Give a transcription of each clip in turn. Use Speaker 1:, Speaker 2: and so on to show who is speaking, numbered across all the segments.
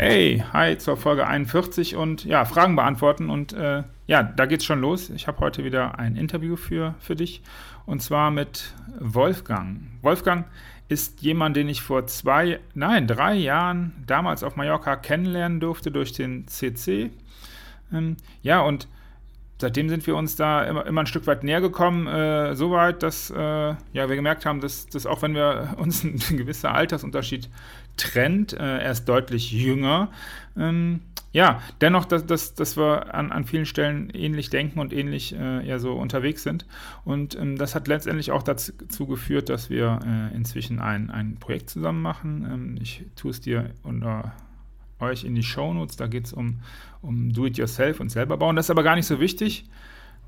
Speaker 1: Hey, hi zur Folge 41 und ja, Fragen beantworten und äh, ja, da geht's schon los. Ich habe heute wieder ein Interview für, für dich und zwar mit Wolfgang. Wolfgang ist jemand, den ich vor zwei, nein, drei Jahren damals auf Mallorca kennenlernen durfte durch den CC. Ähm, ja, und seitdem sind wir uns da immer, immer ein Stück weit näher gekommen, äh, so weit, dass äh, ja, wir gemerkt haben, dass, dass auch wenn wir uns ein gewisser Altersunterschied trennt, äh, er ist deutlich jünger, ähm, ja, dennoch, dass, dass, dass wir an, an vielen Stellen ähnlich denken und ähnlich äh, ja so unterwegs sind. Und ähm, das hat letztendlich auch dazu geführt, dass wir äh, inzwischen ein, ein Projekt zusammen machen. Ähm, ich tue es dir unter euch in die Shownotes. Da geht es um, um Do-it-yourself und selber bauen. Das ist aber gar nicht so wichtig.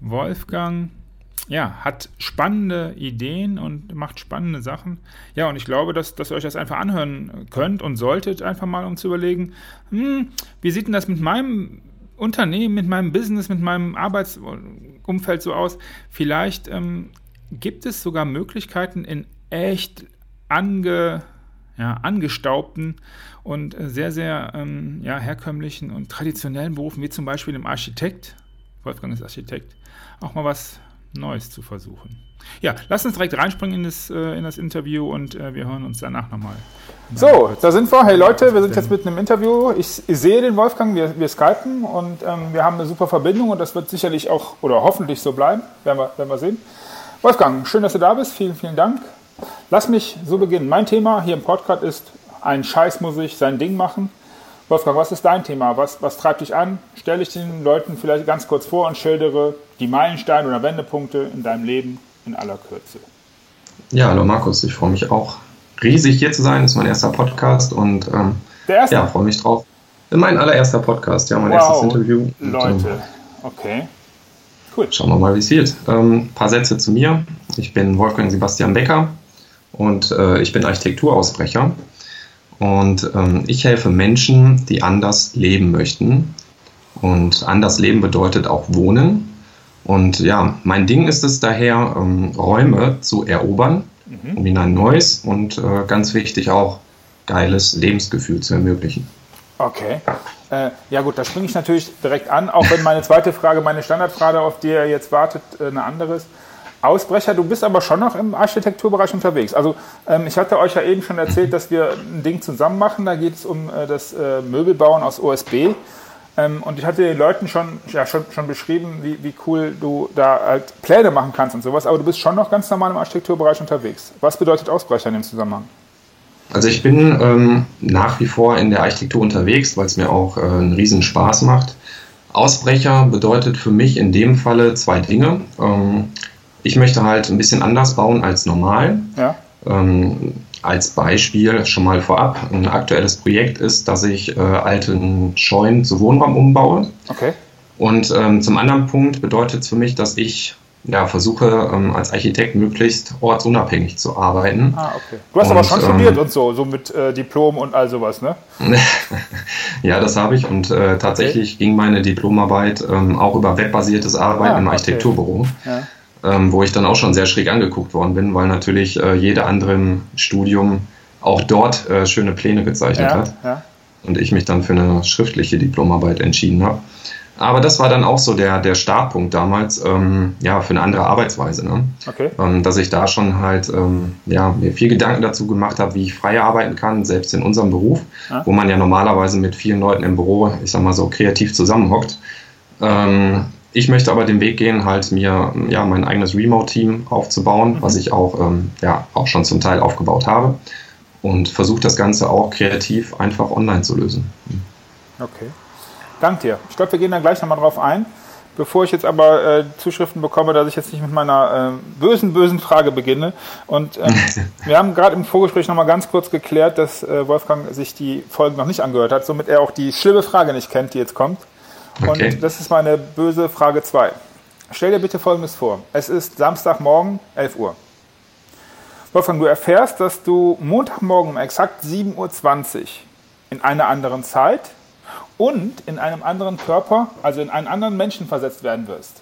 Speaker 1: Wolfgang ja, hat spannende Ideen und macht spannende Sachen. Ja, und ich glaube, dass, dass ihr euch das einfach anhören könnt und solltet, einfach mal um zu überlegen, hm, wie sieht denn das mit meinem Unternehmen, mit meinem Business, mit meinem Arbeitsumfeld so aus? Vielleicht ähm, gibt es sogar Möglichkeiten in echt ange ja, angestaubten und äh, sehr, sehr ähm, ja, herkömmlichen und traditionellen Berufen, wie zum Beispiel dem Architekt, Wolfgang ist Architekt, auch mal was Neues zu versuchen. Ja, lass uns direkt reinspringen in das, äh, in das Interview und äh, wir hören uns danach nochmal.
Speaker 2: So, da sind wir. Hey Leute, wir sind jetzt mit einem Interview. Ich, ich sehe den Wolfgang, wir, wir skypen und ähm, wir haben eine super Verbindung und das wird sicherlich auch oder hoffentlich so bleiben, werden wir, werden wir sehen. Wolfgang, schön, dass du da bist. Vielen, vielen Dank. Lass mich so beginnen. Mein Thema hier im Podcast ist, ein Scheiß muss ich sein Ding machen. Wolfgang, was ist dein Thema? Was, was treibt dich an? Stelle ich den Leuten vielleicht ganz kurz vor und schildere die Meilensteine oder Wendepunkte in deinem Leben in aller Kürze.
Speaker 3: Ja, hallo Markus, ich freue mich auch riesig hier zu sein. Das ist mein erster Podcast und ähm, Der erste? ja, freue mich drauf. Mein allererster Podcast, ja, mein wow, erstes Interview.
Speaker 2: Und, Leute, ähm, okay.
Speaker 3: Cool. Schauen wir mal, wie es wird. Ein ähm, paar Sätze zu mir. Ich bin Wolfgang Sebastian Becker, und äh, ich bin Architekturausbrecher. Und ähm, ich helfe Menschen, die anders leben möchten. Und anders leben bedeutet auch wohnen. Und ja, mein Ding ist es daher, ähm, Räume zu erobern, mhm. um ihnen ein neues und äh, ganz wichtig auch geiles Lebensgefühl zu ermöglichen.
Speaker 2: Okay. Äh, ja gut, da springe ich natürlich direkt an, auch wenn meine zweite Frage, meine Standardfrage, auf die ihr jetzt wartet, äh, eine andere ist. Ausbrecher, du bist aber schon noch im Architekturbereich unterwegs. Also ähm, ich hatte euch ja eben schon erzählt, dass wir ein Ding zusammen machen. Da geht es um äh, das äh, Möbelbauen aus OSB. Ähm, und ich hatte den Leuten schon, ja, schon, schon beschrieben, wie, wie cool du da halt Pläne machen kannst und sowas. Aber du bist schon noch ganz normal im Architekturbereich unterwegs. Was bedeutet Ausbrecher in dem Zusammenhang?
Speaker 3: Also ich bin ähm, nach wie vor in der Architektur unterwegs, weil es mir auch äh, einen riesen Spaß macht. Ausbrecher bedeutet für mich in dem Falle zwei Dinge. Ähm, ich möchte halt ein bisschen anders bauen als normal. Ja. Ähm, als Beispiel schon mal vorab, ein aktuelles Projekt ist, dass ich äh, alten Scheunen zu Wohnraum umbaue.
Speaker 2: Okay.
Speaker 3: Und ähm, zum anderen Punkt bedeutet es für mich, dass ich ja, versuche ähm, als Architekt möglichst ortsunabhängig zu arbeiten.
Speaker 2: Ah, okay. Du hast und, aber schon studiert ähm, und so, so mit äh, Diplom und all sowas, ne?
Speaker 3: ja, das habe ich und äh, tatsächlich okay. ging meine Diplomarbeit ähm, auch über webbasiertes Arbeiten ah, im Architekturbüro. Okay. Ja ähm, wo ich dann auch schon sehr schräg angeguckt worden bin, weil natürlich äh, jede andere im Studium auch dort äh, schöne Pläne gezeichnet ja, hat. Ja. Und ich mich dann für eine schriftliche Diplomarbeit entschieden habe. Aber das war dann auch so der, der Startpunkt damals, ähm, ja, für eine andere Arbeitsweise. Ne? Okay. Ähm, dass ich da schon halt, ähm, ja, mir viel Gedanken dazu gemacht habe, wie ich frei arbeiten kann, selbst in unserem Beruf, ja. wo man ja normalerweise mit vielen Leuten im Büro, ich sag mal so, kreativ zusammenhockt. Ähm, ich möchte aber den Weg gehen, halt mir ja mein eigenes Remote-Team aufzubauen, mhm. was ich auch, ähm, ja, auch schon zum Teil aufgebaut habe. Und versuche das Ganze auch kreativ einfach online zu lösen.
Speaker 2: Okay. Danke dir. Ich glaube, wir gehen da gleich nochmal drauf ein. Bevor ich jetzt aber äh, Zuschriften bekomme, dass ich jetzt nicht mit meiner äh, bösen, bösen Frage beginne. Und äh, wir haben gerade im Vorgespräch nochmal ganz kurz geklärt, dass äh, Wolfgang sich die Folgen noch nicht angehört hat, somit er auch die schlimme Frage nicht kennt, die jetzt kommt. Okay. Und das ist meine böse Frage 2. stell dir bitte Folgendes vor. Es ist Samstagmorgen, 11 Uhr. Wolfgang, du erfährst, dass du Montagmorgen um exakt 7.20 Uhr in einer anderen Zeit und in einem anderen Körper, also in einen anderen Menschen versetzt werden wirst.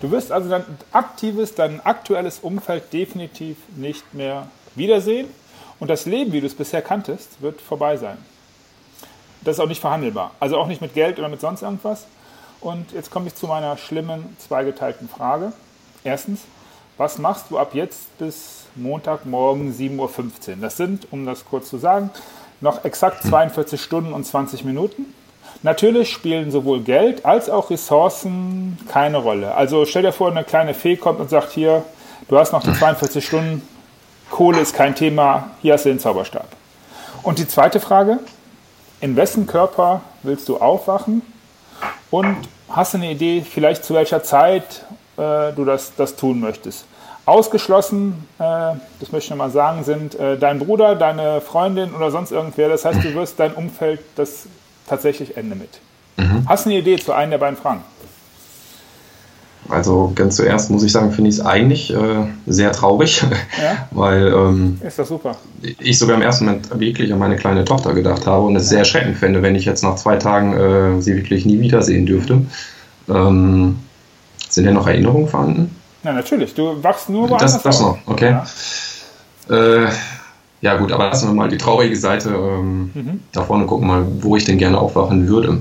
Speaker 2: Du wirst also dein aktives, dein aktuelles Umfeld definitiv nicht mehr wiedersehen und das Leben, wie du es bisher kanntest, wird vorbei sein. Das ist auch nicht verhandelbar. Also auch nicht mit Geld oder mit sonst irgendwas. Und jetzt komme ich zu meiner schlimmen zweigeteilten Frage. Erstens, was machst du ab jetzt bis Montagmorgen 7.15 Uhr? Das sind, um das kurz zu sagen, noch exakt 42 Stunden und 20 Minuten. Natürlich spielen sowohl Geld als auch Ressourcen keine Rolle. Also stell dir vor, eine kleine Fee kommt und sagt hier, du hast noch die 42 Stunden, Kohle ist kein Thema, hier hast du den Zauberstab. Und die zweite Frage, in wessen Körper willst du aufwachen und hast du eine Idee, vielleicht zu welcher Zeit äh, du das, das tun möchtest? Ausgeschlossen, äh, das möchte ich mal sagen, sind äh, dein Bruder, deine Freundin oder sonst irgendwer. Das heißt, du wirst dein Umfeld das tatsächlich Ende mit. Mhm. Hast du eine Idee zu einem der beiden Fragen?
Speaker 3: Also ganz zuerst muss ich sagen, finde ich es eigentlich äh, sehr traurig, ja? weil ähm, ich sogar im ersten Moment wirklich an meine kleine Tochter gedacht habe und es sehr erschreckend fände, wenn ich jetzt nach zwei Tagen äh, sie wirklich nie wiedersehen dürfte. Ähm, sind denn noch Erinnerungen vorhanden?
Speaker 2: Ja, natürlich. Du wachst nur
Speaker 3: woanders Das, das noch, okay. Ja. Äh, ja. gut, aber lassen wir mal die traurige Seite ähm, mhm. da vorne gucken, mal, wo ich denn gerne aufwachen würde.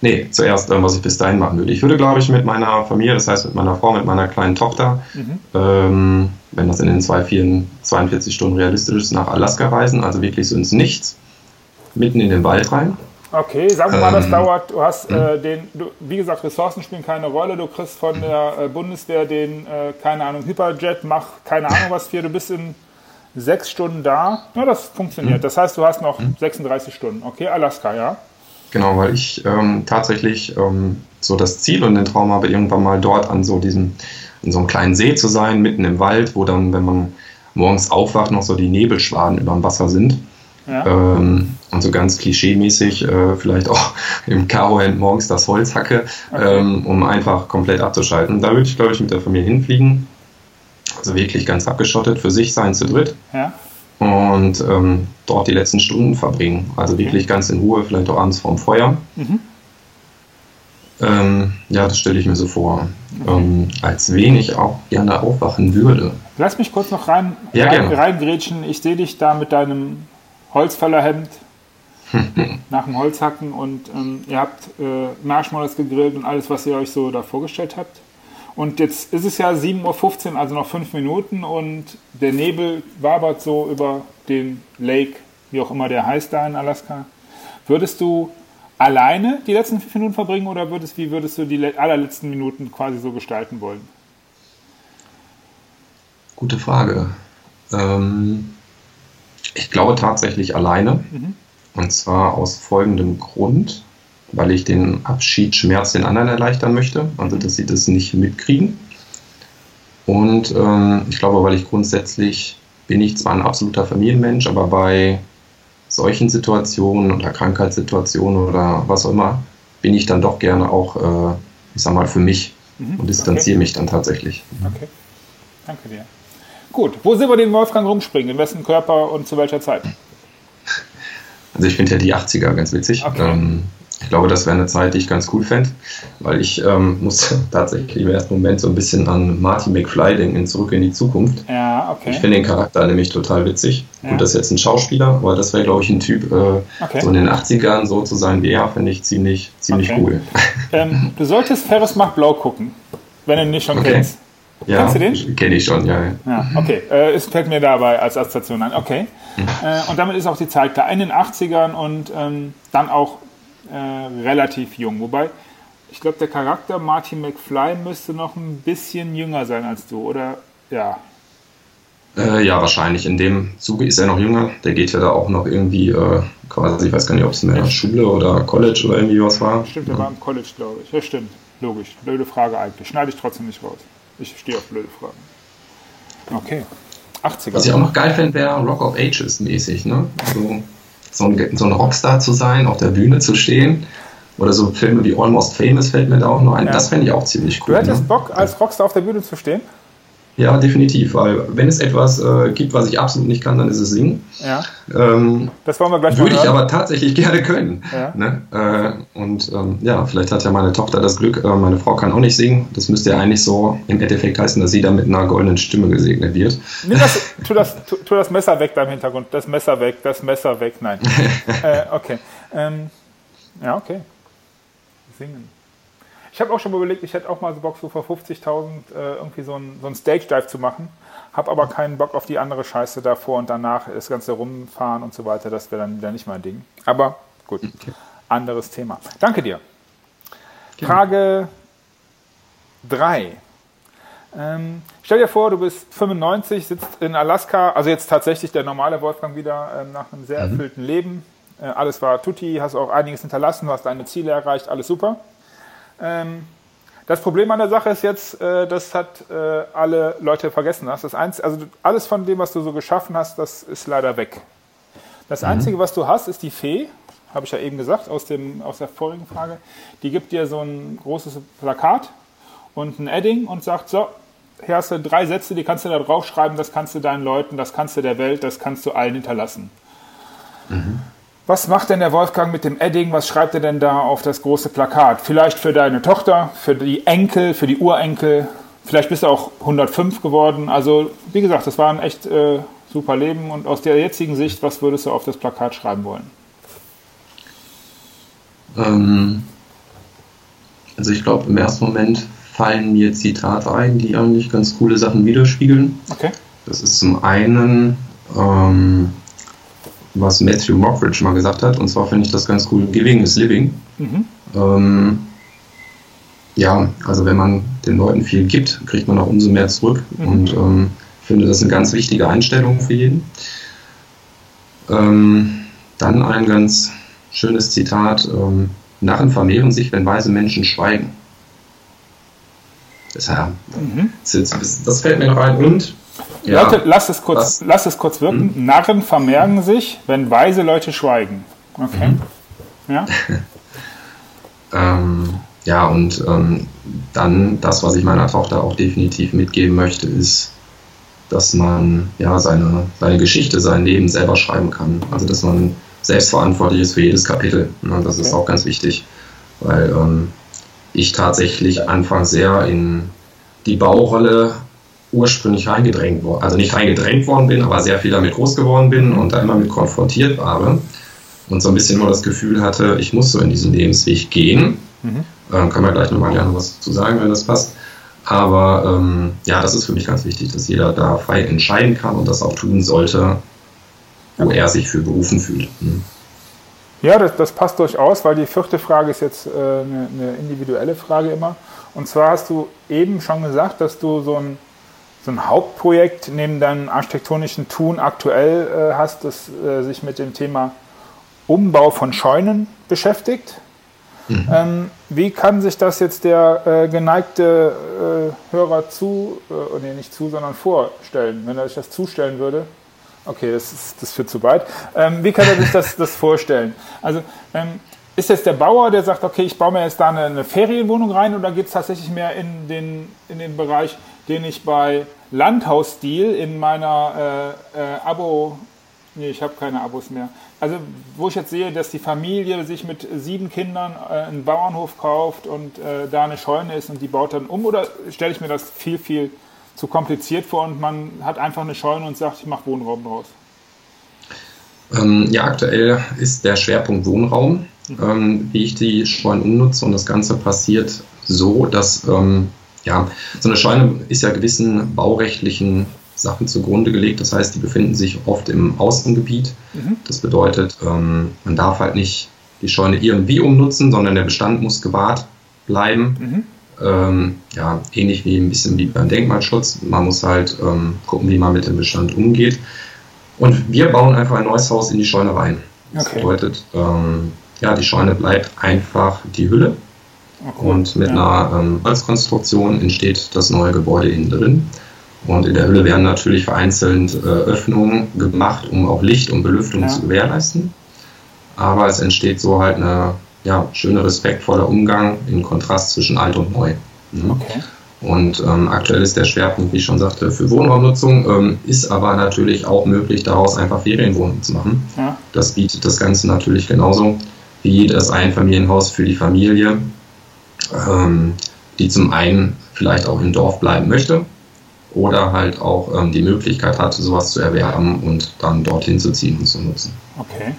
Speaker 3: Nee, zuerst, äh, was ich bis dahin machen würde. Ich würde, glaube ich, mit meiner Familie, das heißt mit meiner Frau, mit meiner kleinen Tochter, mhm. ähm, wenn das in den 42 Stunden realistisch ist, nach Alaska reisen, also wirklich so ins Nichts, mitten in den Wald rein.
Speaker 2: Okay, sagen wir mal, das ähm, dauert, du hast äh, hm? den, du, wie gesagt, Ressourcen spielen keine Rolle, du kriegst von der äh, Bundeswehr den, äh, keine Ahnung, Hyperjet, mach keine Ahnung was für, du bist in sechs Stunden da, ja, das funktioniert. Hm. Das heißt, du hast noch 36 hm. Stunden, okay, Alaska, ja?
Speaker 3: Genau, weil ich ähm, tatsächlich ähm, so das Ziel und den Traum habe, irgendwann mal dort an so diesem, in so einem kleinen See zu sein, mitten im Wald, wo dann, wenn man morgens aufwacht, noch so die Nebelschwaden über dem Wasser sind. Ja. Ähm, und so ganz klischeemäßig äh, vielleicht auch im Karo-Hemd morgens das Holz hacke, okay. ähm, um einfach komplett abzuschalten. Da würde ich, glaube ich, mit der Familie hinfliegen. Also wirklich ganz abgeschottet, für sich sein zu dritt. Ja und ähm, dort die letzten Stunden verbringen. Also wirklich ganz in Ruhe, vielleicht auch abends vorm Feuer. Mhm. Ähm, ja, das stelle ich mir so vor. Okay. Ähm, als wen ich auch gerne aufwachen würde.
Speaker 2: Lass mich kurz noch rein, ja, rein reingrätschen. Ich sehe dich da mit deinem Holzfällerhemd nach dem Holzhacken und ähm, ihr habt äh, Marshmallows gegrillt und alles, was ihr euch so da vorgestellt habt. Und jetzt ist es ja 7.15 Uhr, also noch fünf Minuten und der Nebel wabert so über den Lake, wie auch immer der heißt da in Alaska. Würdest du alleine die letzten fünf Minuten verbringen oder würdest, wie würdest du die allerletzten Minuten quasi so gestalten wollen?
Speaker 3: Gute Frage. Ähm, ich glaube tatsächlich alleine. Mhm. Und zwar aus folgendem Grund weil ich den Abschiedsschmerz den anderen erleichtern möchte, also dass sie das nicht mitkriegen. Und ähm, ich glaube, weil ich grundsätzlich bin ich zwar ein absoluter Familienmensch, aber bei solchen Situationen oder Krankheitssituationen oder was auch immer, bin ich dann doch gerne auch, äh, ich sag mal, für mich mhm. und distanziere okay. mich dann tatsächlich.
Speaker 2: Okay, danke dir. Gut, wo sehen wir den Wolfgang rumspringen? In wessen Körper und zu welcher Zeit?
Speaker 3: Also ich finde ja die 80er ganz witzig. Okay. Ähm, ich glaube, das wäre eine Zeit, die ich ganz cool fände, weil ich ähm, muss tatsächlich im ersten Moment so ein bisschen an Marty McFly denken, zurück in die Zukunft.
Speaker 2: Ja, okay.
Speaker 3: Ich finde den Charakter nämlich total witzig. Ja. Gut, das ist jetzt ein Schauspieler, aber das wäre, glaube ich, ein Typ, äh, okay. so in den 80ern so zu sein wie er, finde ich ziemlich, ziemlich okay. cool.
Speaker 2: Ähm, du solltest Ferris macht Blau gucken, wenn du ihn nicht schon okay. kennst.
Speaker 3: Ja, Kennst du den? Kenne ich schon, ja.
Speaker 2: Ja, okay. Äh, es fällt mir dabei als Assoziation ein. Okay. Mhm. Äh, und damit ist auch die Zeit klar. In den 80ern und ähm, dann auch äh, relativ jung. Wobei, ich glaube, der Charakter Martin McFly müsste noch ein bisschen jünger sein als du, oder? Ja.
Speaker 3: Äh, ja, wahrscheinlich. In dem Zuge ist er noch jünger. Der geht ja da auch noch irgendwie äh, quasi, ich weiß gar nicht, ob es in der Schule oder College oder irgendwie was war.
Speaker 2: Stimmt, er ja. war im College, glaube ich. Ja, stimmt. Logisch. Blöde Frage eigentlich. Schneide ich trotzdem nicht raus. Ich stehe auf blöde Fragen. Okay. 80er.
Speaker 3: Was ich auch noch geil fände, wäre Rock of Ages mäßig, ne? Also so ein, so ein Rockstar zu sein, auf der Bühne zu stehen Oder so Filme wie Almost Famous fällt mir da auch noch ein. Ja. Das fände ich auch ziemlich cool.
Speaker 2: Du hättest ne? Bock, als Rockstar auf der Bühne zu stehen?
Speaker 3: Ja, definitiv, weil wenn es etwas äh, gibt, was ich absolut nicht kann, dann ist es singen.
Speaker 2: Ja. Ähm, das wollen wir gleich
Speaker 3: Würde ich aber tatsächlich gerne können. Ja. Ne? Äh, und ähm, ja, vielleicht hat ja meine Tochter das Glück, äh, meine Frau kann auch nicht singen. Das müsste ja eigentlich so im Endeffekt heißen, dass sie da mit einer goldenen Stimme gesegnet wird.
Speaker 2: Nimm das, tu, das, tu, tu das Messer weg da im Hintergrund. Das Messer weg, das Messer weg. Nein. Äh, okay. Ähm, ja, okay. Singen. Ich habe auch schon mal überlegt, ich hätte auch mal so Bock, so vor 50.000 äh, irgendwie so ein, so Stage-Dive zu machen. Habe aber keinen Bock auf die andere Scheiße davor und danach das ganze Rumfahren und so weiter. Das wäre dann wieder nicht mein Ding. Aber gut, okay. anderes Thema. Danke dir. Genau. Frage 3. Ähm, stell dir vor, du bist 95, sitzt in Alaska, also jetzt tatsächlich der normale Wolfgang wieder ähm, nach einem sehr mhm. erfüllten Leben. Äh, alles war tutti, hast auch einiges hinterlassen, hast deine Ziele erreicht, alles super. Ähm, das Problem an der Sache ist jetzt, äh, das hat äh, alle Leute vergessen. Das Einzige, also alles von dem, was du so geschaffen hast, das ist leider weg. Das mhm. Einzige, was du hast, ist die Fee, habe ich ja eben gesagt, aus, dem, aus der vorigen Frage. Die gibt dir so ein großes Plakat und ein Edding und sagt, so, hier hast du drei Sätze, die kannst du da draufschreiben, das kannst du deinen Leuten, das kannst du der Welt, das kannst du allen hinterlassen. Mhm. Was macht denn der Wolfgang mit dem Edding? Was schreibt er denn da auf das große Plakat? Vielleicht für deine Tochter, für die Enkel, für die Urenkel. Vielleicht bist du auch 105 geworden. Also, wie gesagt, das war ein echt äh, super Leben. Und aus der jetzigen Sicht, was würdest du auf das Plakat schreiben wollen?
Speaker 3: Ähm, also, ich glaube, im ersten Moment fallen mir Zitate ein, die eigentlich ganz coole Sachen widerspiegeln.
Speaker 2: Okay.
Speaker 3: Das ist zum einen. Ähm, was Matthew Mockridge mal gesagt hat. Und zwar finde ich das ganz cool. Giving is living. Mhm. Ähm, ja, also wenn man den Leuten viel gibt, kriegt man auch umso mehr zurück. Mhm. Und ähm, finde das eine ganz wichtige Einstellung für jeden. Ähm, dann ein ganz schönes Zitat. Ähm, Narren vermehren sich, wenn weise Menschen schweigen. Das, ja, mhm. das, das fällt mir noch ein. Und
Speaker 2: ja. Leute, lasst es kurz, lasst es kurz wirken. Hm? Narren vermerken sich, wenn weise Leute schweigen. Okay. Mhm.
Speaker 3: Ja. ähm, ja, und ähm, dann das, was ich meiner Tochter auch definitiv mitgeben möchte, ist, dass man ja seine, seine Geschichte, sein Leben selber schreiben kann. Also dass man selbstverantwortlich ist für jedes Kapitel. Ne? Das okay. ist auch ganz wichtig, weil ähm, ich tatsächlich anfangs sehr in die Baurolle ursprünglich reingedrängt worden, also nicht reingedrängt worden bin, aber sehr viel damit groß geworden bin und da immer mit konfrontiert war und so ein bisschen immer das Gefühl hatte, ich muss so in diesen Lebensweg gehen. Mhm. Ähm, kann man gleich nochmal gerne was zu sagen, wenn das passt. Aber ähm, ja, das ist für mich ganz wichtig, dass jeder da frei entscheiden kann und das auch tun sollte, wo er sich für berufen fühlt. Mhm.
Speaker 2: Ja, das, das, passt durchaus, weil die vierte Frage ist jetzt äh, eine, eine individuelle Frage immer. Und zwar hast du eben schon gesagt, dass du so ein so ein Hauptprojekt neben deinem architektonischen Tun aktuell äh, hast, das äh, sich mit dem Thema Umbau von Scheunen beschäftigt. Mhm. Ähm, wie kann sich das jetzt der äh, geneigte äh, Hörer zu, äh, oh nee, nicht zu, sondern vorstellen, wenn er sich das zustellen würde? Okay, das, ist, das führt zu weit. Ähm, wie kann er sich das, das vorstellen? Also ähm, ist jetzt der Bauer, der sagt, okay, ich baue mir jetzt da eine, eine Ferienwohnung rein oder geht es tatsächlich mehr in den, in den Bereich, den ich bei Landhausstil in meiner äh, äh, Abo, nee, ich habe keine Abos mehr. Also wo ich jetzt sehe, dass die Familie sich mit sieben Kindern äh, einen Bauernhof kauft und äh, da eine Scheune ist und die baut dann um oder stelle ich mir das viel, viel zu kompliziert vor und man hat einfach eine Scheune und sagt, ich mache Wohnraum draus?
Speaker 3: Ähm, ja, aktuell ist der Schwerpunkt Wohnraum ähm, wie ich die Scheunen umnutze. Und das Ganze passiert so, dass ähm, ja, so eine Scheune ist ja gewissen baurechtlichen Sachen zugrunde gelegt. Das heißt, die befinden sich oft im Außengebiet. Mhm. Das bedeutet, ähm, man darf halt nicht die Scheune irgendwie umnutzen, sondern der Bestand muss gewahrt bleiben. Mhm. Ähm, ja, ähnlich wie ein bisschen wie beim Denkmalschutz. Man muss halt ähm, gucken, wie man mit dem Bestand umgeht. Und wir bauen einfach ein neues Haus in die Scheune rein. Das okay. bedeutet, ähm, ja, die Scheune bleibt einfach die Hülle. Okay. Und mit ja. einer ähm, Holzkonstruktion entsteht das neue Gebäude innen drin. Und in der Hülle werden natürlich vereinzelt äh, Öffnungen gemacht, um auch Licht und Belüftung ja. zu gewährleisten. Aber es entsteht so halt eine ja, schöner, respektvoller Umgang im Kontrast zwischen alt und neu. Mhm. Okay. Und ähm, aktuell ist der Schwerpunkt, wie ich schon sagte, für Wohnraumnutzung, ähm, ist aber natürlich auch möglich, daraus einfach Ferienwohnungen zu machen. Ja. Das bietet das Ganze natürlich genauso wie das Einfamilienhaus für die Familie, ähm, die zum einen vielleicht auch im Dorf bleiben möchte oder halt auch ähm, die Möglichkeit hat, sowas zu erwerben und dann dorthin zu ziehen und zu nutzen.
Speaker 2: Okay.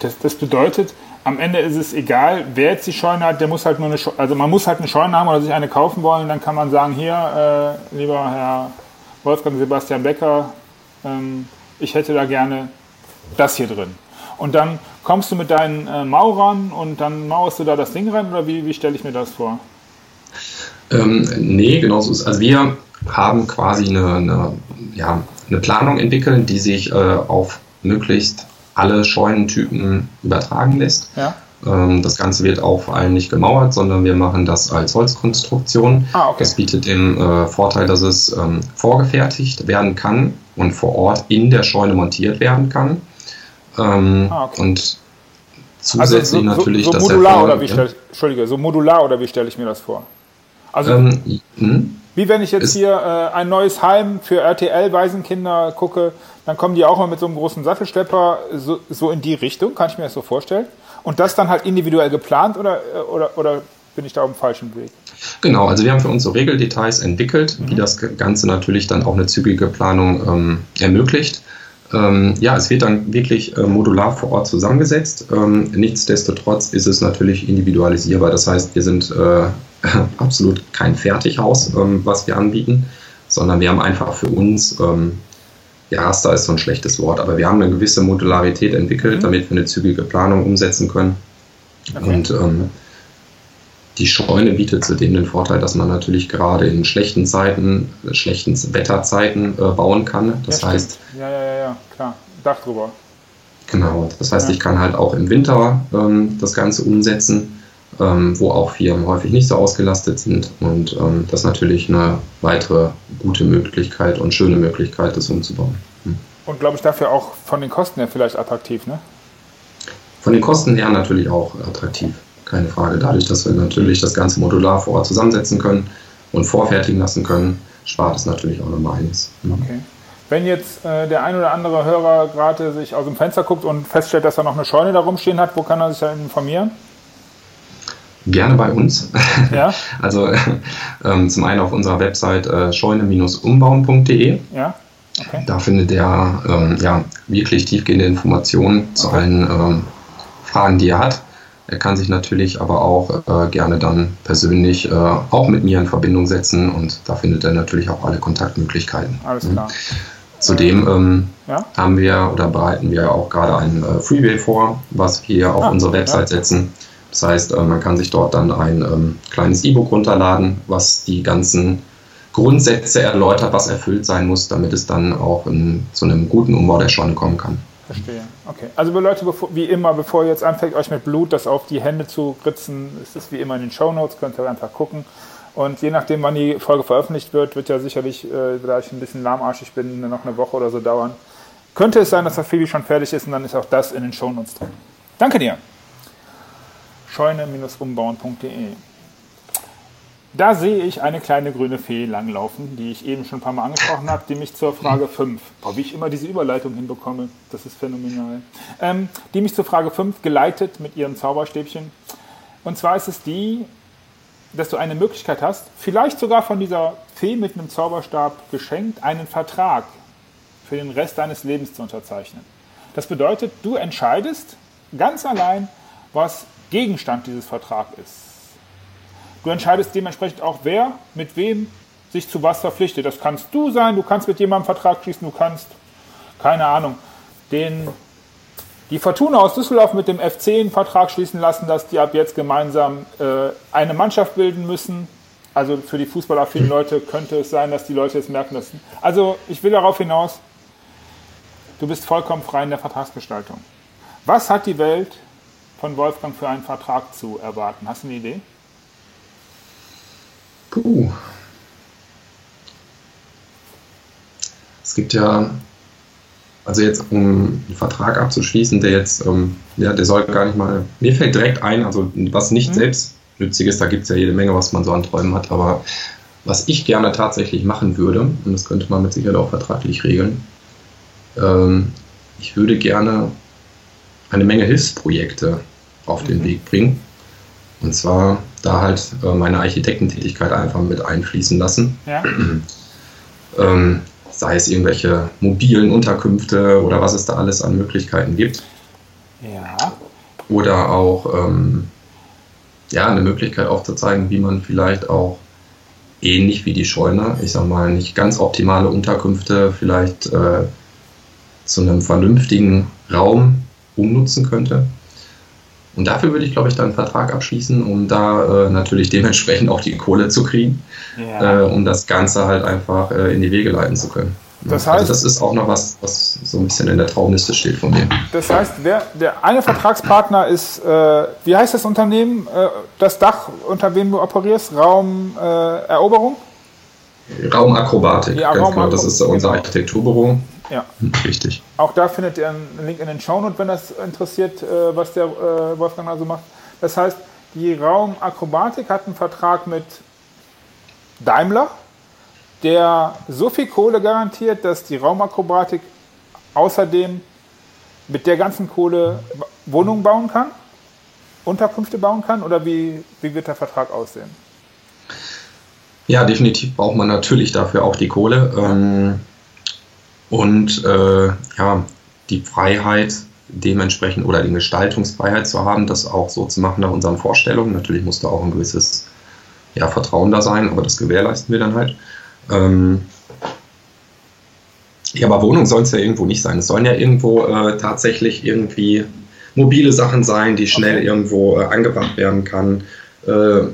Speaker 2: Das, das bedeutet, am Ende ist es egal, wer jetzt die Scheune hat, der muss halt nur eine Scheune, also man muss halt eine Scheune haben oder sich eine kaufen wollen, dann kann man sagen, hier, äh, lieber Herr Wolfgang Sebastian Becker, ähm, ich hätte da gerne das hier drin. Und dann kommst du mit deinen äh, Maurern und dann mauerst du da das Ding rein oder wie, wie stelle ich mir das vor?
Speaker 3: Ähm, nee, genau so ist Also wir haben quasi eine, eine, ja, eine Planung entwickelt, die sich äh, auf möglichst alle Scheunentypen übertragen lässt. Ja. Ähm, das Ganze wird auch vor allem nicht gemauert, sondern wir machen das als Holzkonstruktion. Ah, okay. Das bietet den äh, Vorteil, dass es ähm, vorgefertigt werden kann und vor Ort in der Scheune montiert werden kann. Ähm, ah, okay. Und zusätzlich also so, natürlich
Speaker 2: so, so modular oder wie stell, Entschuldige, so modular oder wie stelle ich mir das vor? Also ähm, hm? wie wenn ich jetzt hier äh, ein neues Heim für RTL Waisenkinder gucke, dann kommen die auch mal mit so einem großen Sattelstepper so, so in die Richtung, kann ich mir das so vorstellen? Und das dann halt individuell geplant oder, oder, oder bin ich da auf dem falschen Weg?
Speaker 3: Genau, also wir haben für uns so Regeldetails entwickelt, mhm. wie das Ganze natürlich dann auch eine zügige Planung ähm, ermöglicht. Ähm, ja, es wird dann wirklich äh, modular vor Ort zusammengesetzt. Ähm, nichtsdestotrotz ist es natürlich individualisierbar. Das heißt, wir sind äh, absolut kein Fertighaus, ähm, was wir anbieten, sondern wir haben einfach für uns ähm, ja, Raster ist so ein schlechtes Wort, aber wir haben eine gewisse Modularität entwickelt, mhm. damit wir eine zügige Planung umsetzen können. Okay. Und ähm, die Scheune bietet zudem den Vorteil, dass man natürlich gerade in schlechten Zeiten, schlechten Wetterzeiten äh, bauen kann. Das ja, heißt.
Speaker 2: Ja, ja, ja, ja, klar. Dach drüber.
Speaker 3: Genau. Das heißt, ja. ich kann halt auch im Winter ähm, das Ganze umsetzen ähm, wo auch Firmen häufig nicht so ausgelastet sind. Und ähm, das ist natürlich eine weitere gute Möglichkeit und schöne Möglichkeit, das umzubauen. Hm.
Speaker 2: Und glaube ich dafür auch von den Kosten her vielleicht attraktiv, ne?
Speaker 3: Von den Kosten her natürlich auch attraktiv, keine Frage. Dadurch, dass wir natürlich das ganze modular vor Ort zusammensetzen können und vorfertigen lassen können, spart es natürlich auch nochmal eines.
Speaker 2: Hm. Okay. Wenn jetzt äh, der ein oder andere Hörer gerade sich aus dem Fenster guckt und feststellt, dass er noch eine Scheune da rumstehen hat, wo kann er sich da informieren?
Speaker 3: Gerne bei uns. Ja. Also ähm, zum einen auf unserer Website äh, scheune-umbauen.de. Ja. Okay. Da findet er ähm, ja, wirklich tiefgehende Informationen zu okay. allen ähm, Fragen, die er hat. Er kann sich natürlich aber auch äh, gerne dann persönlich äh, auch mit mir in Verbindung setzen und da findet er natürlich auch alle Kontaktmöglichkeiten. Alles mhm. klar. Zudem ähm, ja? haben wir oder bereiten wir auch gerade ein äh, Freeway vor, was wir auf ah, unsere Website ja. setzen. Das heißt, äh, man kann sich dort dann ein ähm, kleines E-Book runterladen, was die ganzen Grundsätze erläutert, was erfüllt sein muss, damit es dann auch in, zu einem guten Umbau der Scheune kommen kann.
Speaker 2: Verstehe. Okay. Also Leute, bevor, wie immer, bevor ihr jetzt anfängt, euch mit Blut das auf die Hände zu ritzen, ist es wie immer in den Show Notes, könnt ihr einfach gucken. Und je nachdem, wann die Folge veröffentlicht wird, wird ja sicherlich, äh, da ich ein bisschen lahmarschig bin, noch eine Woche oder so dauern. Könnte es sein, dass das Phoebe schon fertig ist und dann ist auch das in den Show Notes drin. Danke dir scheune-umbauen.de. Da sehe ich eine kleine grüne Fee langlaufen, die ich eben schon ein paar Mal angesprochen habe, die mich zur Frage 5, boah, wie ich immer diese Überleitung hinbekomme, das ist phänomenal, ähm, die mich zur Frage 5 geleitet mit ihrem Zauberstäbchen. Und zwar ist es die, dass du eine Möglichkeit hast, vielleicht sogar von dieser Fee mit einem Zauberstab geschenkt, einen Vertrag für den Rest deines Lebens zu unterzeichnen. Das bedeutet, du entscheidest ganz allein, was Gegenstand dieses Vertrags ist. Du entscheidest dementsprechend auch, wer mit wem sich zu was verpflichtet. Das kannst du sein, du kannst mit jemandem einen Vertrag schließen, du kannst, keine Ahnung, den, die Fortuna aus Düsseldorf mit dem FC einen Vertrag schließen lassen, dass die ab jetzt gemeinsam äh, eine Mannschaft bilden müssen. Also für die fußballaffinen Leute könnte es sein, dass die Leute jetzt merken, dass. Also ich will darauf hinaus, du bist vollkommen frei in der Vertragsgestaltung. Was hat die Welt von Wolfgang für einen Vertrag zu erwarten? Hast du eine Idee?
Speaker 3: Puh. Es gibt ja Also jetzt, um einen Vertrag abzuschließen, der jetzt, ähm, ja, der soll gar nicht mal, mir fällt direkt ein, also was nicht mhm. selbstnütziges, da gibt es ja jede Menge, was man so an Träumen hat, aber was ich gerne tatsächlich machen würde, und das könnte man mit Sicherheit auch vertraglich regeln, ähm, ich würde gerne eine Menge Hilfsprojekte auf den mhm. Weg bringen. Und zwar da halt äh, meine Architektentätigkeit einfach mit einfließen lassen. Ja. ähm, sei es irgendwelche mobilen Unterkünfte oder was es da alles an Möglichkeiten gibt. Ja. Oder auch ähm, ja, eine Möglichkeit aufzuzeigen, wie man vielleicht auch ähnlich wie die Scheune, ich sag mal, nicht ganz optimale Unterkünfte vielleicht äh, zu einem vernünftigen Raum umnutzen könnte. Und dafür würde ich, glaube ich, dann einen Vertrag abschließen, um da äh, natürlich dementsprechend auch die Kohle zu kriegen, ja. äh, um das Ganze halt einfach äh, in die Wege leiten zu können. Das also heißt, also das ist auch noch was, was so ein bisschen in der Traumliste steht von mir.
Speaker 2: Das heißt, wer, der eine Vertragspartner ist, äh, wie heißt das Unternehmen, äh, das Dach, unter wem du operierst? Raumeroberung?
Speaker 3: Raumakrobatik, ja, ganz Raum genau. Das ist unser genau. Architekturbüro. Ja. Richtig.
Speaker 2: Auch da findet ihr einen Link in den Shownotes, wenn das interessiert, äh, was der äh, Wolfgang also macht. Das heißt, die Raumakrobatik hat einen Vertrag mit Daimler, der so viel Kohle garantiert, dass die Raumakrobatik außerdem mit der ganzen Kohle Wohnungen bauen kann, Unterkünfte bauen kann oder wie, wie wird der Vertrag aussehen?
Speaker 3: Ja, definitiv braucht man natürlich dafür auch die Kohle. Ähm, und äh, ja, die Freiheit dementsprechend oder die Gestaltungsfreiheit zu haben, das auch so zu machen nach unseren Vorstellungen. Natürlich muss da auch ein gewisses ja, Vertrauen da sein, aber das gewährleisten wir dann halt. Ähm, ja, aber Wohnung soll es ja irgendwo nicht sein. Es sollen ja irgendwo äh, tatsächlich irgendwie mobile Sachen sein, die schnell irgendwo äh, angebracht werden kann. Äh,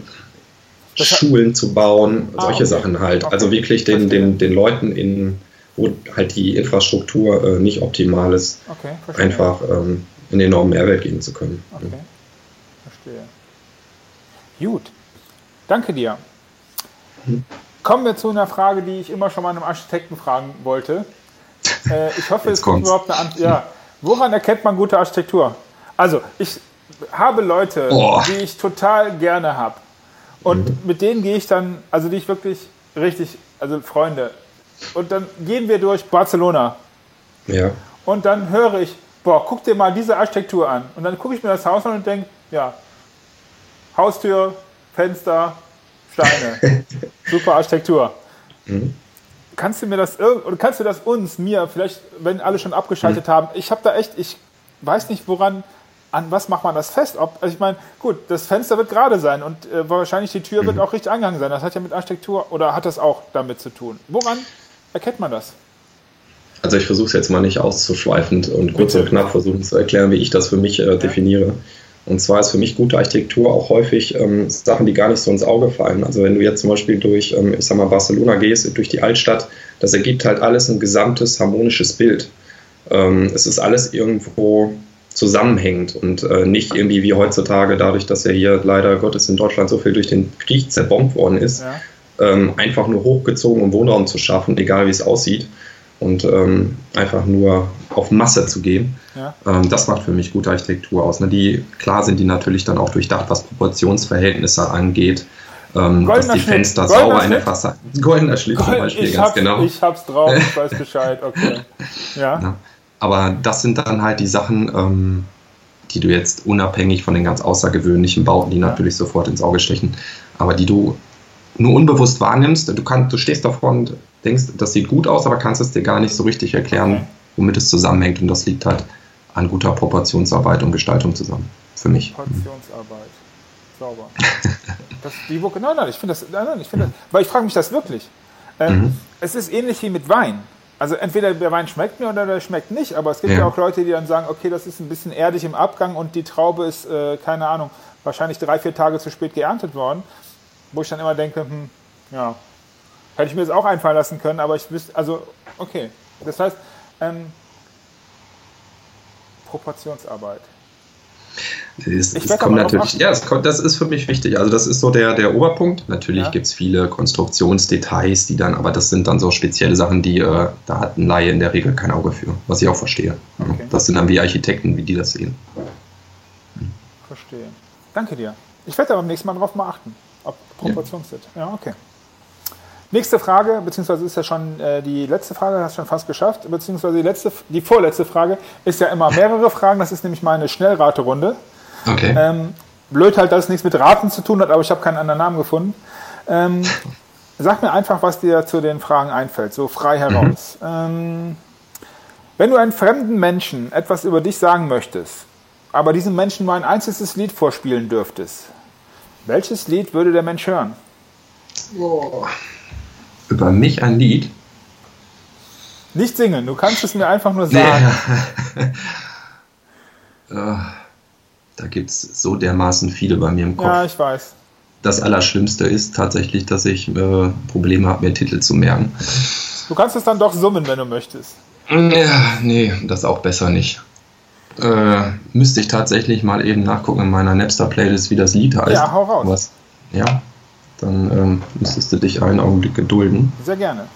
Speaker 3: Schulen zu bauen, ah, solche okay. Sachen halt. Okay. Also wirklich den, den, den Leuten in wo halt die Infrastruktur äh, nicht optimal ist, okay, einfach ähm, einen enormen Mehrwert geben zu können. Okay, ja. verstehe.
Speaker 2: Gut, danke dir. Hm. Kommen wir zu einer Frage, die ich immer schon mal einem Architekten fragen wollte. Äh, ich hoffe, Jetzt es kommt überhaupt eine Antwort. Ja. Woran erkennt man gute Architektur? Also, ich habe Leute, oh. die ich total gerne habe. Und mhm. mit denen gehe ich dann, also die ich wirklich richtig, also Freunde, und dann gehen wir durch Barcelona. Ja. Und dann höre ich, boah, guck dir mal diese Architektur an. Und dann gucke ich mir das Haus an und denke, ja, Haustür, Fenster, Steine. Super Architektur. Mhm. Kannst du mir das oder kannst du das uns, mir, vielleicht, wenn alle schon abgeschaltet mhm. haben, ich habe da echt, ich weiß nicht, woran, an was macht man das fest? Ob, also ich meine, gut, das Fenster wird gerade sein und äh, wahrscheinlich die Tür mhm. wird auch richtig angehangen sein. Das hat ja mit Architektur oder hat das auch damit zu tun? Woran erkennt man das?
Speaker 3: Also ich versuche es jetzt mal nicht auszuschweifend und kurz und knapp versuchen zu erklären, wie ich das für mich äh, definiere. Und zwar ist für mich gute Architektur auch häufig ähm, Sachen, die gar nicht so ins Auge fallen. Also wenn du jetzt zum Beispiel durch, ähm, ich sag mal, Barcelona gehst, durch die Altstadt, das ergibt halt alles ein gesamtes harmonisches Bild. Ähm, es ist alles irgendwo zusammenhängend und äh, nicht irgendwie wie heutzutage, dadurch, dass ja hier leider Gottes in Deutschland so viel durch den Krieg zerbombt worden ist, ja ähm, einfach nur hochgezogen, um Wohnraum zu schaffen, egal wie es aussieht. Und ähm, einfach nur auf Masse zu gehen. Ja. Ähm, das macht für mich gute Architektur aus. Ne? Die, klar sind die natürlich dann auch durchdacht, was Proportionsverhältnisse angeht. Ähm, dass die Fenster Goldener sauber in der Fassade.
Speaker 2: Goldener Schlitt Gold, zum Beispiel, ganz hab's, genau. Ich hab's drauf, ich weiß Bescheid, okay. Ja. ja.
Speaker 3: Aber das sind dann halt die Sachen, ähm, die du jetzt unabhängig von den ganz außergewöhnlichen Bauten, die ja. natürlich sofort ins Auge stechen, aber die du nur unbewusst wahrnimmst. Du, kannst, du stehst davor und denkst, das sieht gut aus, aber kannst es dir gar nicht so richtig erklären, womit es zusammenhängt. Und das liegt halt an guter Proportionsarbeit und Gestaltung zusammen. Für mich. Proportionsarbeit.
Speaker 2: Sauber. das, die, nein, nein, ich finde das, nein, nein, ich finde das, weil ich frage mich das wirklich. Ähm, mhm. Es ist ähnlich wie mit Wein. Also entweder der Wein schmeckt mir oder der schmeckt nicht, aber es gibt ja. ja auch Leute, die dann sagen, okay, das ist ein bisschen erdig im Abgang und die Traube ist, äh, keine Ahnung, wahrscheinlich drei, vier Tage zu spät geerntet worden wo ich dann immer denke, hm, ja, hätte ich mir das auch einfallen lassen können, aber ich wüsste, also, okay. Das heißt, ähm, Proportionsarbeit.
Speaker 3: Das, das kommt natürlich, ja, das, kommt, das, ist für mich wichtig. Also das ist so der, der Oberpunkt. Natürlich ja. gibt es viele Konstruktionsdetails, die dann, aber das sind dann so spezielle Sachen, die äh, da hat ein Laie in der Regel kein Auge für, was ich auch verstehe. Okay. Das sind dann wie Architekten, wie die das sehen.
Speaker 2: Verstehe. Danke dir. Ich werde da beim nächsten Mal drauf mal achten, ob Proportionssitz. Ja. ja, okay. Nächste Frage, beziehungsweise ist ja schon äh, die letzte Frage, hast du schon fast geschafft, beziehungsweise die, letzte, die vorletzte Frage ist ja immer mehrere Fragen. Das ist nämlich meine Schnellraterunde.
Speaker 3: Okay.
Speaker 2: Ähm, blöd halt, dass es nichts mit Raten zu tun hat, aber ich habe keinen anderen Namen gefunden. Ähm, sag mir einfach, was dir zu den Fragen einfällt, so frei heraus. Mhm. Ähm, wenn du einem fremden Menschen etwas über dich sagen möchtest, aber diesem Menschen nur ein einziges Lied vorspielen dürftest, welches Lied würde der Mensch hören?
Speaker 3: Oh. Über mich ein Lied?
Speaker 2: Nicht singen, du kannst es mir einfach nur sagen. Nee.
Speaker 3: da gibt es so dermaßen viele bei mir im Kopf.
Speaker 2: Ja, ich weiß.
Speaker 3: Das Allerschlimmste ist tatsächlich, dass ich äh, Probleme habe, mir Titel zu merken.
Speaker 2: Du kannst es dann doch summen, wenn du möchtest.
Speaker 3: Ja, nee, das auch besser nicht. Äh, müsste ich tatsächlich mal eben nachgucken in meiner Napster-Playlist, wie das Lied heißt.
Speaker 2: Ja, hau raus.
Speaker 3: Was? Ja, dann ähm, müsstest du dich einen Augenblick gedulden.
Speaker 2: Sehr gerne.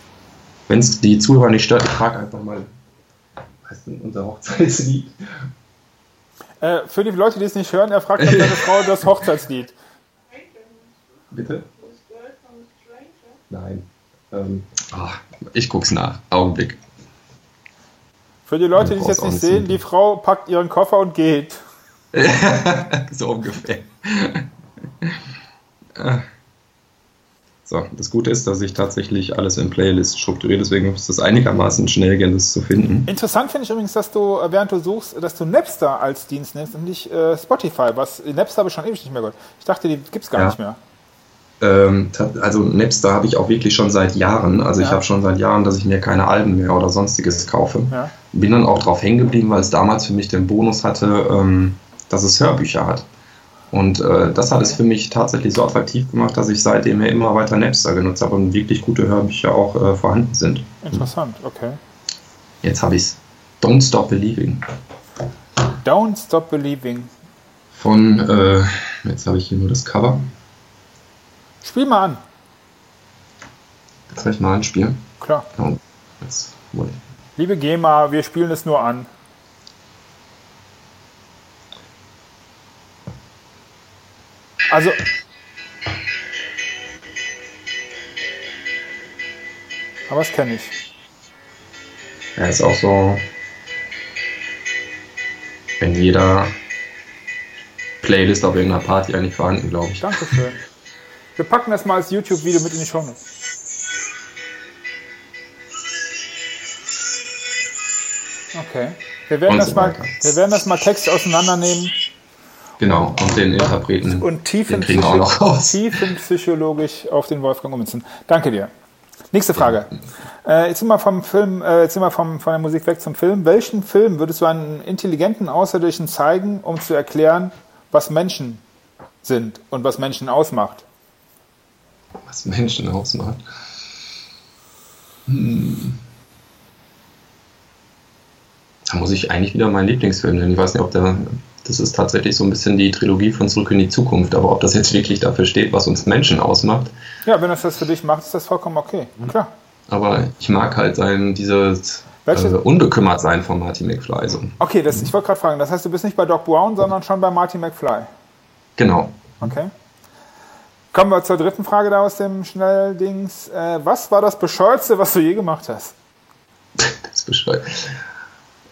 Speaker 3: Wenn es die Zuhörer nicht stört, ich frage einfach mal, was ist denn unser Hochzeitslied?
Speaker 2: Äh, für die Leute, die es nicht hören, er fragt dann seine Frau das Hochzeitslied.
Speaker 3: Bitte? Nein. Ähm, oh, ich guck's nach. Augenblick.
Speaker 2: Für die Leute, die es jetzt nicht sehen, die Frau packt ihren Koffer und geht.
Speaker 3: so ungefähr. So, das Gute ist, dass ich tatsächlich alles in Playlist strukturiere, deswegen ist es einigermaßen schnell gehen, das zu finden.
Speaker 2: Interessant finde ich übrigens, dass du, während du suchst, dass du Napster als Dienst nimmst und nicht äh, Spotify. Was Napster habe ich schon ewig nicht mehr gehört. Ich dachte, die gibt es gar ja. nicht mehr.
Speaker 3: Ähm, also Napster habe ich auch wirklich schon seit Jahren. Also ja. ich habe schon seit Jahren, dass ich mir keine Alben mehr oder sonstiges kaufe. Ja. Bin dann auch drauf hängen geblieben, weil es damals für mich den Bonus hatte, ähm, dass es Hörbücher hat. Und äh, das hat es für mich tatsächlich so attraktiv gemacht, dass ich seitdem ja immer weiter Napster genutzt habe und wirklich gute Hörbücher auch äh, vorhanden sind.
Speaker 2: Interessant, okay.
Speaker 3: Jetzt habe ich es. Don't Stop Believing.
Speaker 2: Don't Stop Believing.
Speaker 3: Von, äh, jetzt habe ich hier nur das Cover.
Speaker 2: Spiel mal an.
Speaker 3: Soll ich mal anspielen?
Speaker 2: Klar. Oh, Liebe GEMA, wir spielen es nur an. Also. Aber das kenne ich.
Speaker 3: Ja, ist auch so. Wenn jeder Playlist auf irgendeiner Party eigentlich vorhanden, glaube ich.
Speaker 2: Dankeschön. Wir packen das mal als YouTube-Video mit in die Show Okay. Wir werden, das mal, wir werden das mal Text auseinandernehmen.
Speaker 3: Genau, und den Interpreten
Speaker 2: und tiefen, den auch noch raus. tiefenpsychologisch auf den Wolfgang ummünzen. Danke dir. Nächste Frage. Äh, jetzt sind wir vom Film, äh, jetzt sind wir vom, von der Musik weg zum Film. Welchen Film würdest du einen intelligenten Außerirdischen zeigen, um zu erklären, was Menschen sind und was Menschen ausmacht?
Speaker 3: Was Menschen ausmacht? Hm. Da muss ich eigentlich wieder meinen Lieblingsfilm nennen. Ich weiß nicht, ob der. Das ist tatsächlich so ein bisschen die Trilogie von Zurück in die Zukunft, aber ob das jetzt wirklich dafür steht, was uns Menschen ausmacht.
Speaker 2: Ja, wenn das das für dich macht, ist das vollkommen okay. Klar.
Speaker 3: Aber ich mag halt sein, dieses äh, unbekümmert sein von Marty McFly. So.
Speaker 2: Okay, das, ich wollte gerade fragen, das heißt, du bist nicht bei Doc Brown, sondern schon bei Marty McFly.
Speaker 3: Genau.
Speaker 2: Okay. Kommen wir zur dritten Frage da aus dem Schnelldings. Äh, was war das Bescheuerste, was du je gemacht hast?
Speaker 3: das bescheuert.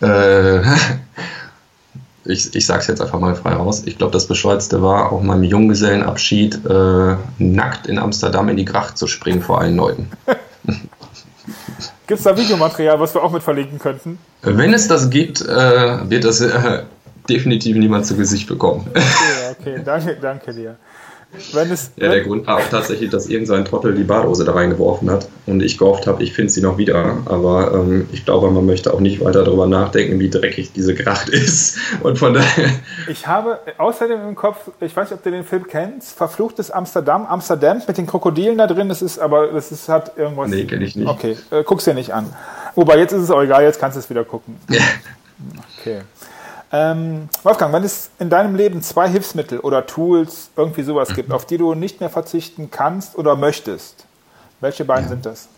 Speaker 3: Äh, ich, ich sag's jetzt einfach mal frei raus. Ich glaube, das Bescheuerste war, auf meinem Junggesellenabschied äh, nackt in Amsterdam in die Gracht zu springen vor allen Leuten.
Speaker 2: Gibt es da Videomaterial, was wir auch mit verlinken könnten?
Speaker 3: Wenn es das gibt, äh, wird das äh, definitiv niemand zu Gesicht bekommen.
Speaker 2: Okay, okay, danke, danke dir.
Speaker 3: Wenn es, ja, der Grund war auch tatsächlich, dass irgendein Trottel die Badehose da reingeworfen hat und ich gehofft habe, ich finde sie noch wieder. Aber ähm, ich glaube, man möchte auch nicht weiter darüber nachdenken, wie dreckig diese Gracht ist. Und von daher.
Speaker 2: Ich habe außerdem im Kopf, ich weiß nicht, ob du den Film kennst, Verfluchtes Amsterdam, Amsterdam mit den Krokodilen da drin. Das ist aber, das ist, hat irgendwas.
Speaker 3: Nee, kenne ich nicht.
Speaker 2: Okay, äh, guck's dir nicht an. Wobei, jetzt ist es auch egal, jetzt kannst du es wieder gucken. Ja. Okay. Ähm, Wolfgang, wenn es in deinem Leben zwei Hilfsmittel oder Tools, irgendwie sowas mhm. gibt, auf die du nicht mehr verzichten kannst oder möchtest, welche beiden ja. sind das?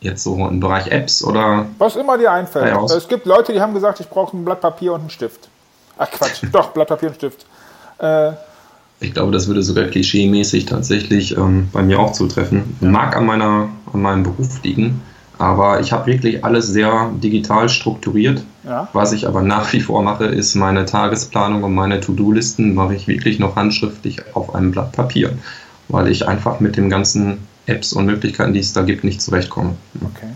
Speaker 3: Jetzt so im Bereich Apps oder?
Speaker 2: Was immer dir einfällt. Es gibt Leute, die haben gesagt, ich brauche ein Blatt Papier und einen Stift. Ach Quatsch, doch, Blatt Papier und Stift. Äh,
Speaker 3: ich glaube, das würde sogar klischee-mäßig tatsächlich ähm, bei mir auch zutreffen. Mag an, meiner, an meinem Beruf liegen, aber ich habe wirklich alles sehr digital strukturiert. Ja. Was ich aber nach wie vor mache, ist meine Tagesplanung und meine To-Do-Listen mache ich wirklich noch handschriftlich auf einem Blatt Papier, weil ich einfach mit den ganzen Apps und Möglichkeiten, die es da gibt, nicht zurechtkomme. Okay.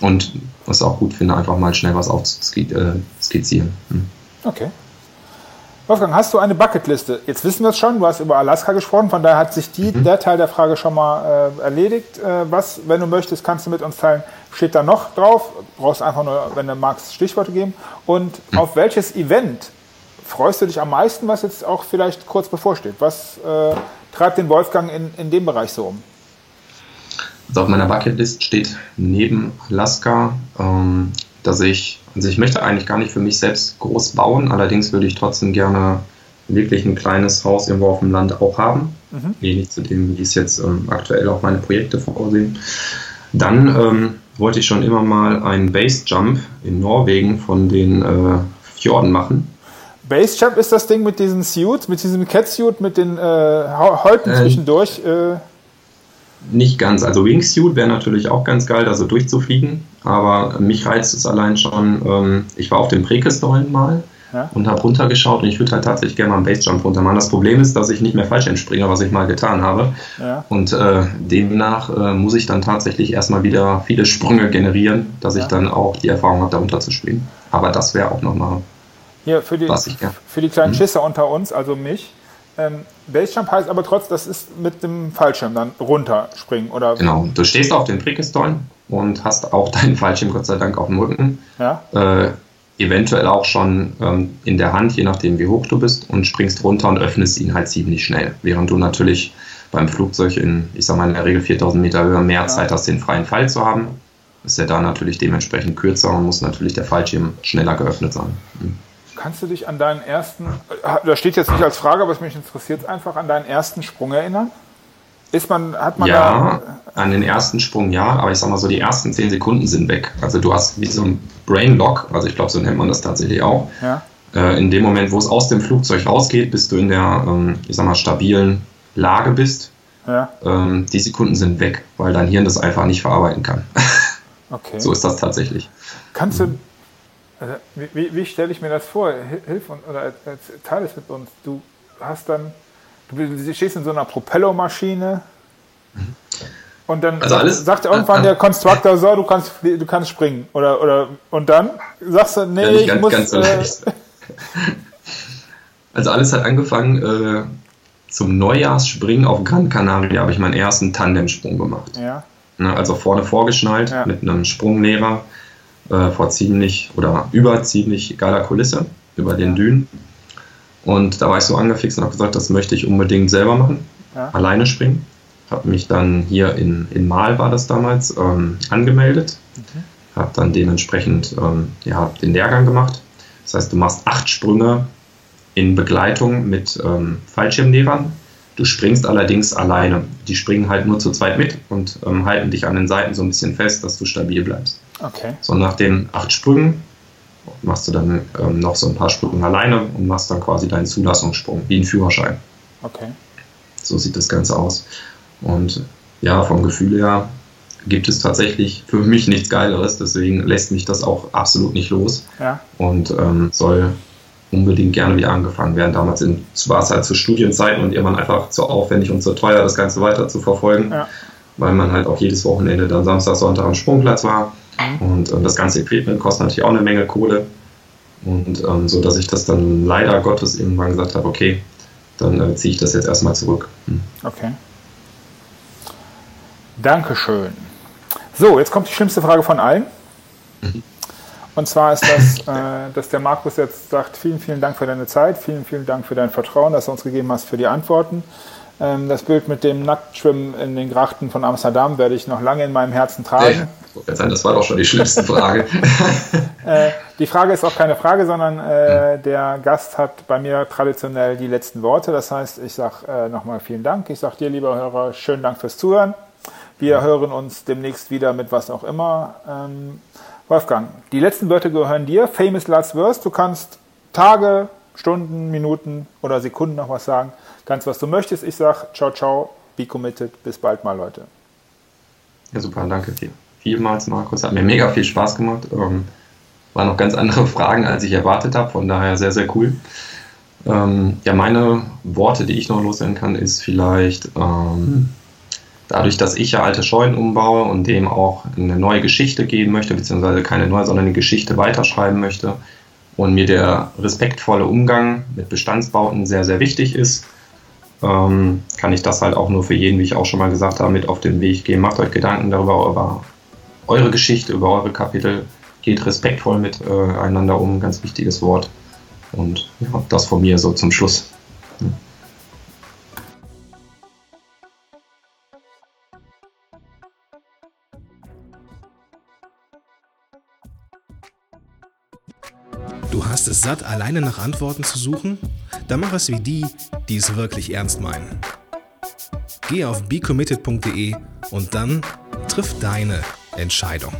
Speaker 3: Und was auch gut finde, einfach mal schnell was aufzuskizzieren. Hm.
Speaker 2: Okay. Wolfgang, hast du eine Bucketliste? Jetzt wissen wir es schon, du hast über Alaska gesprochen, von daher hat sich die, mhm. der Teil der Frage schon mal äh, erledigt. Äh, was, wenn du möchtest, kannst du mit uns teilen, steht da noch drauf? Brauchst einfach nur, wenn du magst, Stichworte geben. Und mhm. auf welches Event freust du dich am meisten, was jetzt auch vielleicht kurz bevorsteht? Was äh, treibt den Wolfgang in, in dem Bereich so um?
Speaker 3: Also auf meiner Bucketlist steht neben Alaska, ähm, dass ich, also ich möchte eigentlich gar nicht für mich selbst groß bauen, allerdings würde ich trotzdem gerne wirklich ein kleines Haus irgendwo auf dem Land auch haben, mhm. ähnlich zu dem, wie es jetzt ähm, aktuell auch meine Projekte vorsehen. Dann ähm, wollte ich schon immer mal einen Basejump in Norwegen von den äh, Fjorden machen.
Speaker 2: Basejump ist das Ding mit diesen Suits, mit diesem Catsuit, mit den äh, Häuten äh, zwischendurch. Äh.
Speaker 3: Nicht ganz. Also Wingsuit wäre natürlich auch ganz geil, da so durchzufliegen. Aber mich reizt es allein schon. Ähm, ich war auf dem Prekestollen mal ja? und habe runtergeschaut und ich würde halt tatsächlich gerne mal einen Basejump runter machen. Das Problem ist, dass ich nicht mehr falsch entspringe, was ich mal getan habe. Ja. Und äh, demnach äh, muss ich dann tatsächlich erstmal wieder viele Sprünge generieren, dass ja. ich dann auch die Erfahrung habe, da runterzuspringen. Aber das wäre auch nochmal.
Speaker 2: Hier, für die, was ich, für die kleinen mhm. Schisser unter uns, also mich, ähm, Basejump heißt aber trotzdem, das ist mit dem Fallschirm dann runterspringen, oder?
Speaker 3: Genau, du stehst auf den Prickestollen und hast auch deinen Fallschirm Gott sei Dank auf dem Rücken. Ja. Äh, eventuell auch schon ähm, in der Hand, je nachdem wie hoch du bist, und springst runter und öffnest ihn halt ziemlich schnell. Während du natürlich beim Flugzeug in, ich sag mal, in der Regel 4000 Meter Höhe mehr ja. Zeit hast, den freien Fall zu haben. Ist ja da natürlich dementsprechend kürzer und muss natürlich der Fallschirm schneller geöffnet sein. Mhm.
Speaker 2: Kannst du dich an deinen ersten, da steht jetzt nicht als Frage, aber es mich interessiert einfach, an deinen ersten Sprung erinnern? Ist man, hat man
Speaker 3: ja, da an den ersten Sprung ja, aber ich sag mal so, die ersten zehn Sekunden sind weg. Also du hast wie so ein Brain Lock, also ich glaube, so nennt man das tatsächlich auch. Ja. Äh, in dem Moment, wo es aus dem Flugzeug rausgeht, bis du in der, ähm, ich sag mal, stabilen Lage bist. Ja. Ähm, die Sekunden sind weg, weil dein Hirn das einfach nicht verarbeiten kann. Okay. So ist das tatsächlich.
Speaker 2: Kannst du also, wie, wie stelle ich mir das vor? Hilf und, oder teile es mit uns. Du hast dann, du stehst in so einer Propellermaschine mhm. und dann also alles, sagt irgendwann äh, der Konstruktor so, du kannst, du kannst springen. Oder, oder, und dann sagst du, nee, ja, ich ganz, muss. Ganz äh,
Speaker 3: also alles hat angefangen äh, zum Neujahrsspringen auf Gran Canaria habe ich meinen ersten Tandemsprung gemacht. Ja. Ne, also vorne vorgeschnallt ja. mit einem Sprunglehrer äh, vor ziemlich oder über ziemlich geiler Kulisse, über den Dünen. Und da war ich so angefixt und habe gesagt, das möchte ich unbedingt selber machen, ja. alleine springen. Habe mich dann hier in, in Mal war das damals ähm, angemeldet, okay. habe dann dementsprechend ähm, ja, den Lehrgang gemacht. Das heißt, du machst acht Sprünge in Begleitung mit ähm, Fallschirmlehrern. Du springst allerdings alleine. Die springen halt nur zu zweit mit und ähm, halten dich an den Seiten so ein bisschen fest, dass du stabil bleibst. Okay. So nach den acht Sprüngen machst du dann ähm, noch so ein paar Sprünge alleine und machst dann quasi deinen Zulassungssprung, wie ein Führerschein. Okay. So sieht das Ganze aus. Und ja, vom Gefühl her gibt es tatsächlich für mich nichts Geileres, deswegen lässt mich das auch absolut nicht los. Ja. Und ähm, soll unbedingt gerne wieder angefangen werden. Damals war es halt zu Studienzeiten und irgendwann einfach zu aufwendig und zu teuer, das Ganze weiter zu verfolgen, ja. weil man halt auch jedes Wochenende dann Samstag, Sonntag am Sprungplatz war. Mhm. Und ähm, das ganze Equipment kostet natürlich auch eine Menge Kohle. Und ähm, so, dass ich das dann leider Gottes irgendwann gesagt habe, okay, dann äh, ziehe ich das jetzt erstmal zurück. Hm.
Speaker 2: Okay. Dankeschön. So, jetzt kommt die schlimmste Frage von allen. Mhm. Und zwar ist das, äh, dass der Markus jetzt sagt, vielen, vielen Dank für deine Zeit, vielen, vielen Dank für dein Vertrauen, das du uns gegeben hast für die Antworten. Ähm, das Bild mit dem Nacktschwimmen in den Grachten von Amsterdam werde ich noch lange in meinem Herzen tragen.
Speaker 3: Das war doch schon die schlimmste Frage.
Speaker 2: äh, die Frage ist auch keine Frage, sondern äh, der Gast hat bei mir traditionell die letzten Worte. Das heißt, ich sage äh, nochmal vielen Dank. Ich sage dir, lieber Hörer, schönen Dank fürs Zuhören. Wir hören uns demnächst wieder mit was auch immer. Ähm, Wolfgang, die letzten Wörter gehören dir. Famous last words. Du kannst Tage, Stunden, Minuten oder Sekunden noch was sagen. Ganz was du möchtest. Ich sage ciao, ciao, be committed. Bis bald mal, Leute.
Speaker 3: Ja, super, danke dir. Vielmals, Markus. Hat mir mega viel Spaß gemacht. Ähm, waren noch ganz andere Fragen, als ich erwartet habe. Von daher sehr, sehr cool. Ähm, ja, meine Worte, die ich noch loswerden kann, ist vielleicht ähm, dadurch, dass ich ja alte Scheunen umbaue und dem auch eine neue Geschichte geben möchte, beziehungsweise keine neue, sondern eine Geschichte weiterschreiben möchte und mir der respektvolle Umgang mit Bestandsbauten sehr, sehr wichtig ist, ähm, kann ich das halt auch nur für jeden, wie ich auch schon mal gesagt habe, mit auf den Weg gehen. Macht euch Gedanken darüber, über eure Geschichte, über eure Kapitel. Geht respektvoll miteinander um, ganz wichtiges Wort. Und ja, das von mir so zum Schluss.
Speaker 4: Du hast es satt, alleine nach Antworten zu suchen? Dann mach es wie die, die es wirklich ernst meinen. Geh auf becommitted.de und dann triff deine Entscheidung.